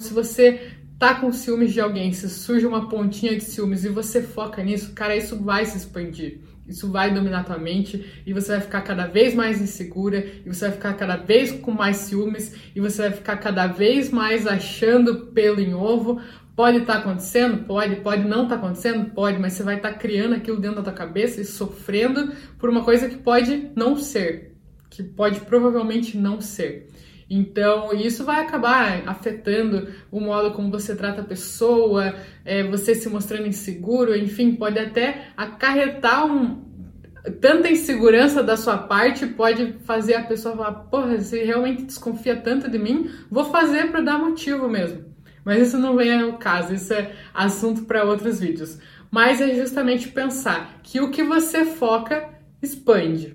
Se você tá com ciúmes de alguém, se surge uma pontinha de ciúmes e você foca nisso, cara, isso vai se expandir. Isso vai dominar tua mente e você vai ficar cada vez mais insegura e você vai ficar cada vez com mais ciúmes e você vai ficar cada vez mais achando pelo em ovo. Pode estar tá acontecendo? Pode. Pode não estar tá acontecendo? Pode. Mas você vai estar tá criando aquilo dentro da tua cabeça e sofrendo por uma coisa que pode não ser. Que pode provavelmente não ser. Então, isso vai acabar afetando o modo como você trata a pessoa, é, você se mostrando inseguro, enfim, pode até acarretar um, tanta insegurança da sua parte pode fazer a pessoa falar: porra, você realmente desconfia tanto de mim, vou fazer para dar motivo mesmo. Mas isso não vem ao caso, isso é assunto para outros vídeos. Mas é justamente pensar que o que você foca expande.